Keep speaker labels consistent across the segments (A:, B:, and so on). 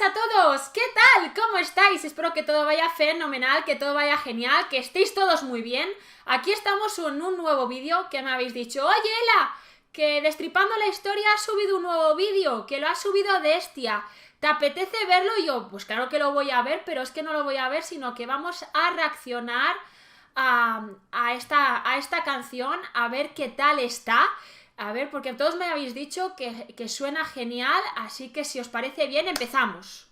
A: a todos, ¿qué tal? ¿Cómo estáis? Espero que todo vaya fenomenal, que todo vaya genial, que estéis todos muy bien. Aquí estamos en un nuevo vídeo que me habéis dicho, oye Ela, que Destripando la Historia ha subido un nuevo vídeo, que lo ha subido Destia. ¿Te apetece verlo? Yo, pues claro que lo voy a ver, pero es que no lo voy a ver, sino que vamos a reaccionar a, esta, a esta canción, a ver qué tal está. A ver, porque todos me habéis dicho que, suena genial, así que si os parece bien, empezamos.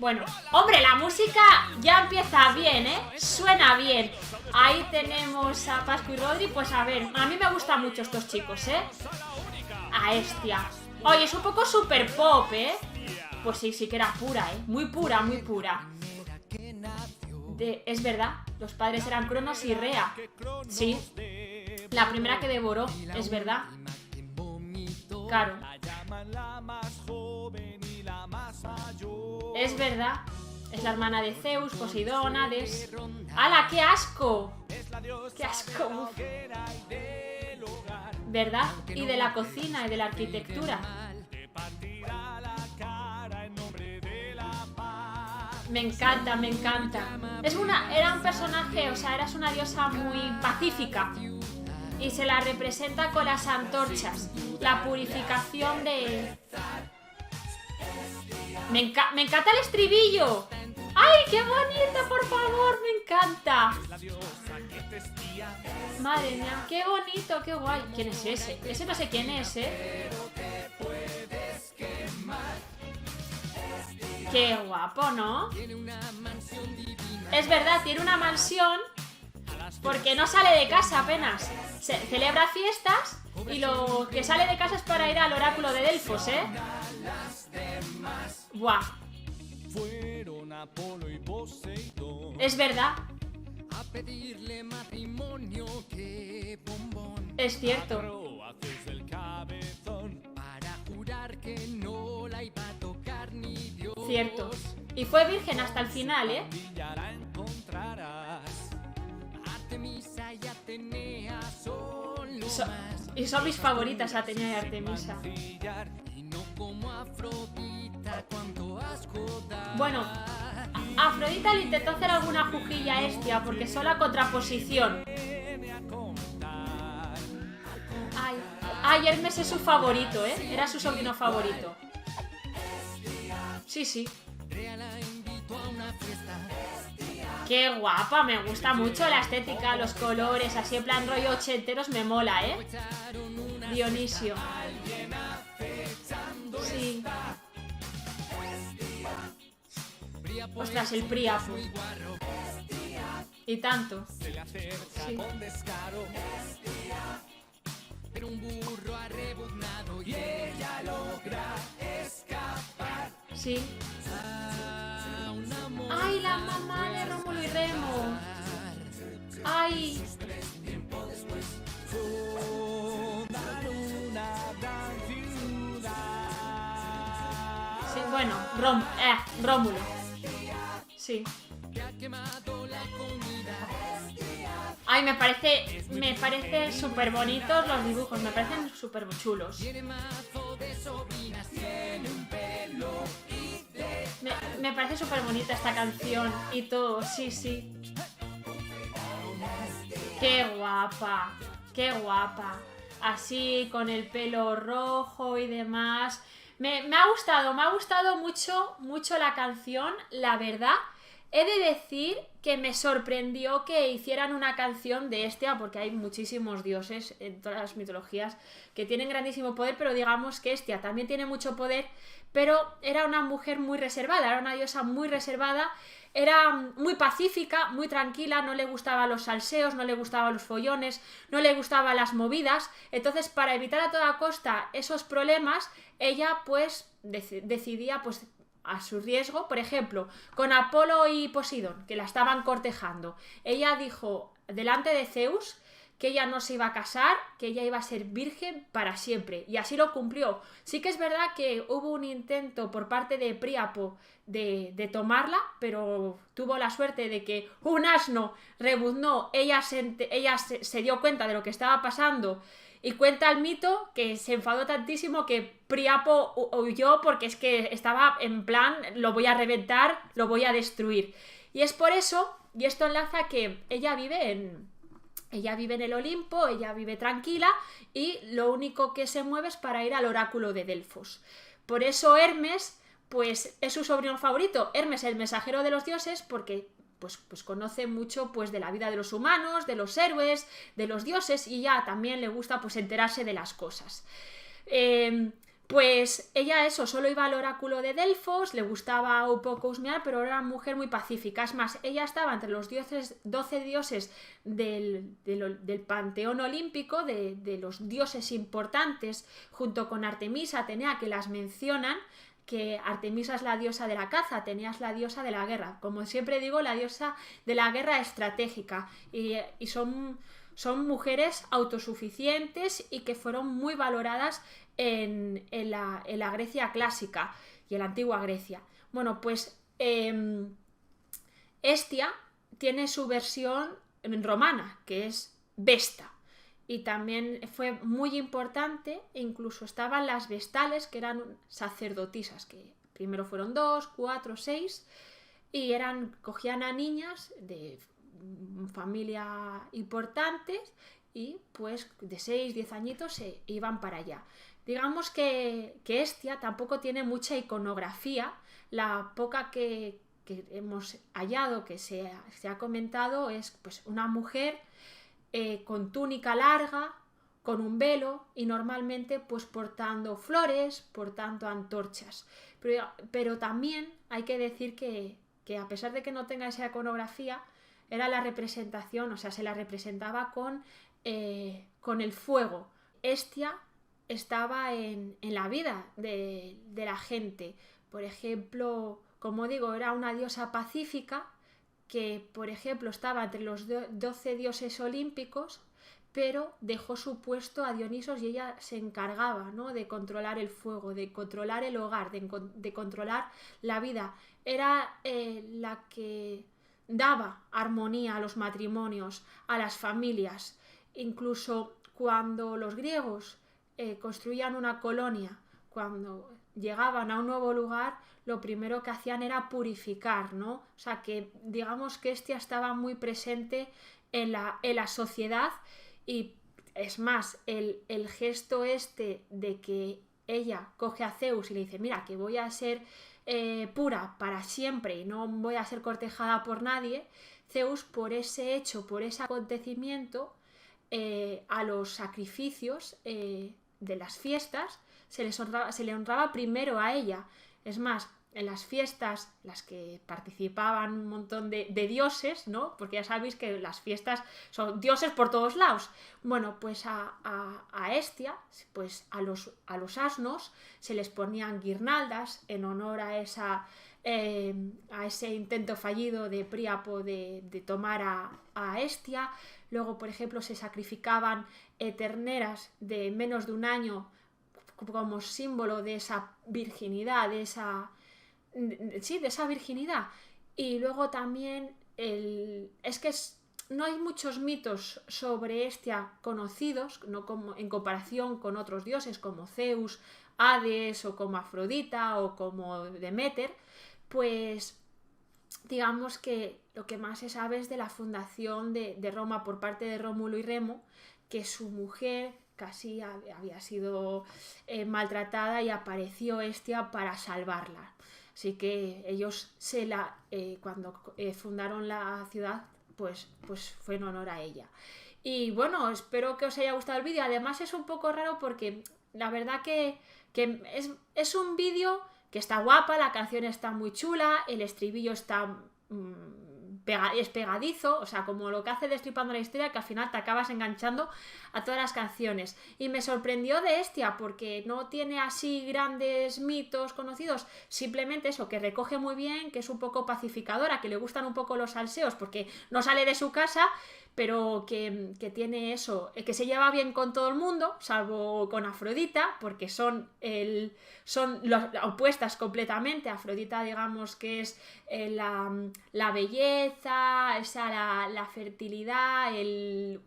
A: Bueno, hombre, la música ya empieza bien, ¿eh? Suena bien. Ahí tenemos a Pascu y Rodri, pues a ver, a mí me gustan mucho estos chicos, ¿eh? A Estia. Oye, es un poco super pop, ¿eh? Pues sí, sí que era pura, ¿eh? Muy pura, muy pura. es verdad, los padres eran Cronos y Rea. Sí. La primera que devoró, es verdad. Claro. Es verdad. Es la hermana de Zeus, Poseidón, Hades. ¡Hala, qué asco! ¡Qué asco! ¿Verdad? Y de la cocina y de la arquitectura. Me encanta, me encanta. Es una, era un personaje, o sea, eras una diosa muy pacífica y se la representa con las antorchas, la purificación de... Me, encanta el estribillo. ¡Ay, qué bonito, por favor! ¡Me encanta! Madre mía, qué bonito, qué guay. ¿Quién es ese? Ese no sé quién es, ¿eh? Qué guapo, ¿no? Es verdad, tiene una mansión porque no sale de casa apenas. Celebra fiestas y lo que sale de casa es para ir al oráculo de Delfos, ¿eh? Buah. Es verdad. Es cierto. Cierto. Y fue virgen hasta el final, ¿eh? Y son mis favoritas Atenea y Artemisa. Bueno, Afrodita le intentó hacer alguna jujilla Estia porque son la contraposición. Ay, ay, Hermes es su favorito, ¿eh? Era su sobrino favorito. Sí, sí. Qué guapa, me gusta mucho la estética, los colores, así en plan rollo ochenteros me mola, ¿eh? Dionisio. Sí. Ostras, el Priapo. Y tanto. Sí. Pero mamá de Rómulo y Remo! ¡Ay! Sí, bueno, eh, Rómulo. Sí. Ay, me parece, me parece súper bonitos los dibujos, me parecen súper chulos. Me, parece súper bonita esta canción y todo, sí, sí. Qué guapa, qué guapa. Así, con el pelo rojo y demás. Me, me ha gustado, me ha gustado mucho, mucho la canción, la verdad. He de decir que me sorprendió que hicieran una canción de Estia, porque hay muchísimos dioses en todas las mitologías que tienen grandísimo poder, pero digamos que Estia también tiene mucho poder, pero era una mujer muy reservada, era una diosa muy reservada, era muy pacífica, muy tranquila, no le gustaban los salseos, no le gustaban los follones, no le gustaban las movidas, entonces para evitar a toda costa esos problemas, ella pues decidía pues a su riesgo, por ejemplo, con Apolo y Poseidón, que la estaban cortejando. Ella dijo delante de Zeus que ella no se iba a casar, que ella iba a ser virgen para siempre, y así lo cumplió. Sí que es verdad que hubo un intento por parte de Príapo de, de tomarla, pero tuvo la suerte de que un asno rebuznó, ella, se, ella se dio cuenta de lo que estaba pasando Y cuenta el mito que se enfadó tantísimo que Priapo huyó porque es que estaba en plan, lo voy a reventar, lo voy a destruir. Y es por eso, y esto enlaza que ella vive en, ella vive en el Olimpo, ella vive tranquila y lo único que se mueve es para ir al oráculo de Delfos. Por eso Hermes, pues es su sobrino favorito. Hermes, el mensajero de los dioses, porque pues, pues, conoce mucho pues de la vida de los humanos, de los héroes, de los dioses y ya también le gusta pues enterarse de las cosas. Em, pues ella eso, solo iba al oráculo de Delfos, le gustaba un poco husmear, pero era una mujer muy pacífica. Es más, ella estaba entre los dioses, 12 dioses del, panteón olímpico, de, de, los dioses importantes, junto con Artemisa, Atenea, que las mencionan, que Artemisa es la diosa de la caza, tenías la diosa de la guerra. Como siempre digo, la diosa de la guerra estratégica. Y, son, son, mujeres autosuficientes y que fueron muy valoradas en, la, Grecia clásica y en la antigua Grecia. Bueno, pues em, Estia tiene su versión romana, que es Vesta y también fue muy importante, incluso estaban las vestales, que eran sacerdotisas, que primero fueron dos, cuatro, seis, y eran, cogían a niñas de familia importantes y pues de seis, diez añitos se iban para allá. Digamos que, que Estia tampoco tiene mucha iconografía, la poca que, hemos hallado, que se, se ha comentado, es pues una mujer eh, con túnica larga, con un velo y normalmente pues portando flores, portando antorchas. Pero, también hay que decir que, a pesar de que no tenga esa iconografía, era la representación, o sea, se la representaba con, eh, con el fuego. Estia estaba en, la vida de, de la gente. Por ejemplo, como digo, era una diosa pacífica que, por ejemplo, estaba entre los doce dioses olímpicos, pero dejó su puesto a Dionisos y ella se encargaba ¿no? de controlar el fuego, de controlar el hogar, de, controlar la vida. Era eh, la que daba armonía a los matrimonios, a las familias. Incluso cuando los griegos eh, construían una colonia, cuando llegaban a un nuevo lugar, lo primero que hacían era purificar, ¿no? O sea que digamos que este estaba muy presente en la, en la sociedad y es más, el, gesto este de que ella coge a Zeus y le dice, mira, que voy a ser eh, pura para siempre y no voy a ser cortejada por nadie, Zeus por ese hecho, por ese acontecimiento, eh, a los sacrificios eh, de las fiestas, se, le honraba primero a ella. Es más, en las fiestas, las que participaban un montón de, dioses, ¿no? Porque ya sabéis que las fiestas son dioses por todos lados. Bueno, pues a, a, Estia, pues a los, a los asnos se les ponían guirnaldas en honor a esa eh, a ese intento fallido de Príapo de, tomar a, Estia. Luego, por ejemplo, se sacrificaban terneras de menos de un año como símbolo de esa virginidad, de esa, sí, de esa virginidad. Y luego también el, es que no hay muchos mitos sobre Estia conocidos, no como, en comparación con otros dioses como Zeus, Hades o como Afrodita o como Demeter, pues digamos que lo que más se sabe es de la fundación de, de Roma por parte de Rómulo y Remo, que su mujer casi había sido eh, maltratada y apareció Estia para salvarla. Así que ellos se la, eh, cuando eh, fundaron la ciudad, pues, pues fue en honor a ella. Y bueno, espero que os haya gustado el vídeo. Además es un poco raro porque la verdad que, es, un vídeo que está guapa, la canción está muy chula, el estribillo está... Es pegadizo, o sea, como lo que hace Destripando la Historia, que al final te acabas enganchando a todas las canciones. Y me sorprendió de Estia, porque no tiene así grandes mitos conocidos, simplemente eso, que recoge muy bien, que es un poco pacificadora, que le gustan un poco los salseos, porque no sale de su casa, pero que, tiene eso, eh, que se lleva bien con todo el mundo, salvo con Afrodita, porque son, el, son opuestas completamente. Afrodita, digamos que es eh, la, belleza, esa, la, la, fertilidad, el,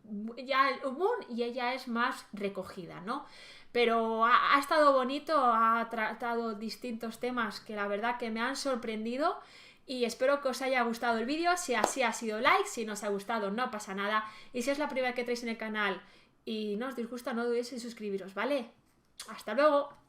A: ya el humor, y ella es más recogida, ¿no? Pero ha estado bonito, ha tratado distintos temas que la verdad que me han sorprendido y espero que os haya gustado el vídeo. Si así ha sido like, si no os ha gustado no pasa nada. Y si es la primera que traéis en el canal y no os disgusta, no dudéis en suscribiros, ¿vale? Hasta luego.